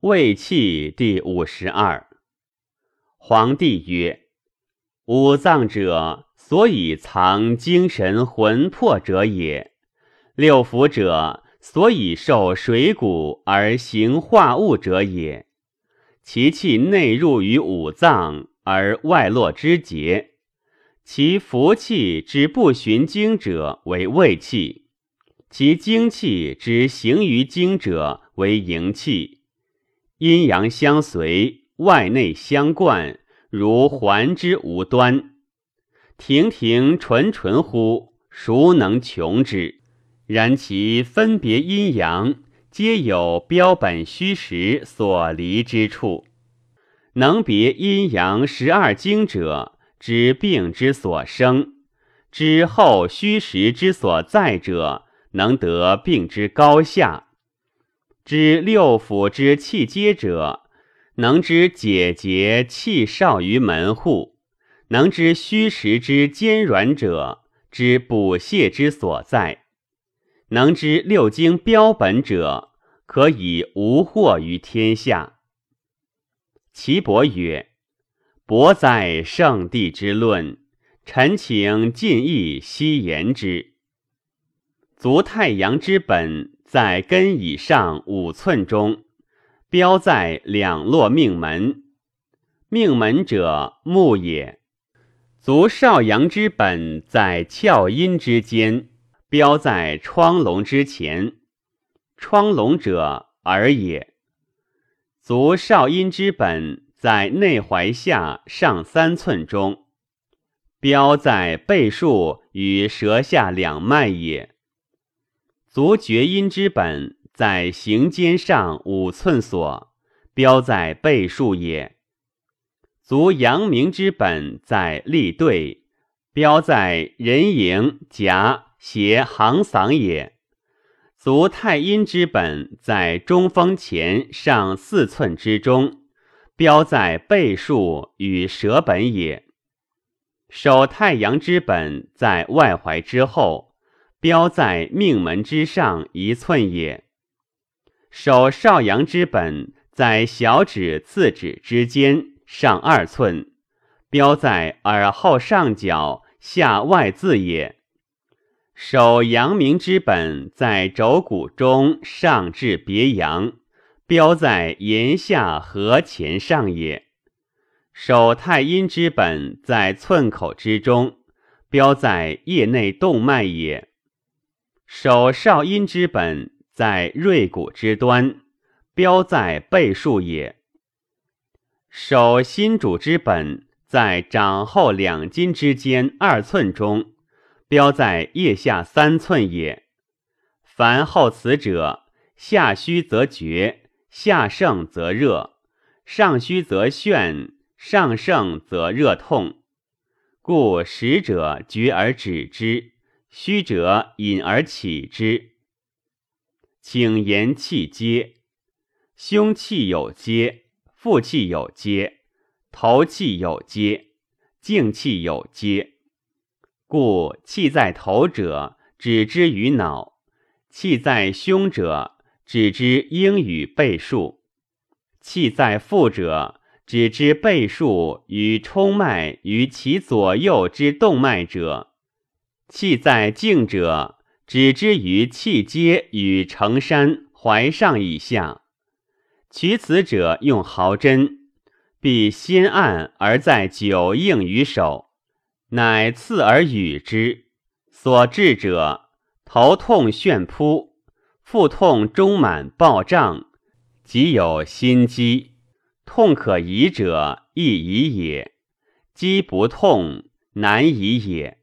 卫气第五十二。皇帝曰：“五脏者，所以藏精神魂魄者也；六腑者，所以受水谷而行化物者也。其气内入于五脏，而外络之结；其福气之不循经者，为胃气；其精气之行于经者，为营气。”阴阳相随，外内相贯，如环之无端。亭亭纯纯乎？孰能穷之？然其分别阴阳，皆有标本虚实所离之处。能别阴阳十二经者，知病之所生；知后虚实之所在者，能得病之高下。知六腑之气结者，能知解结气少于门户；能知虚实之坚软者，知补泻之所在；能知六经标本者，可以无惑于天下。岐伯曰：“伯在圣地之论，臣请尽意悉言之。足太阳之本。”在根以上五寸中，标在两络命门。命门者，木也。足少阳之本在窍阴之间，标在窗笼之前。窗笼者，耳也。足少阴之本在内踝下上三寸中，标在背数与舌下两脉也。足厥阴之本在行间上五寸所，标在背数也。足阳明之本在立对，标在人迎颊斜行嗓也。足太阴之本在中风前上四寸之中，标在背数与舌本也。手太阳之本在外踝之后。标在命门之上一寸也。手少阳之本在小指次指之间上二寸，标在耳后上角下外眦也。手阳明之本在肘骨中上至别阳，标在言下颌前上也。手太阴之本在寸口之中，标在腋内动脉也。手少阴之本在锐骨之端，标在背数也。手心主之本在掌后两筋之间二寸中，标在腋下三寸也。凡后此者，下虚则厥，下盛则热；上虚则眩，上盛则热痛。故实者绝而止之。虚者引而起之，请言气接。胸气有接，腹气有接，头气有接，静气有接。故气在头者，指之于脑；气在胸者，指之应与背数；气在腹者，指之背数与冲脉于其左右之动脉者。气在静者，指之于气阶与承山怀上以下。取此者，用毫针，必先按而在久应于手，乃刺而与之。所治者，头痛眩扑，腹痛中满暴胀，即有心肌，痛可移者，亦宜也；肌不痛，难移也。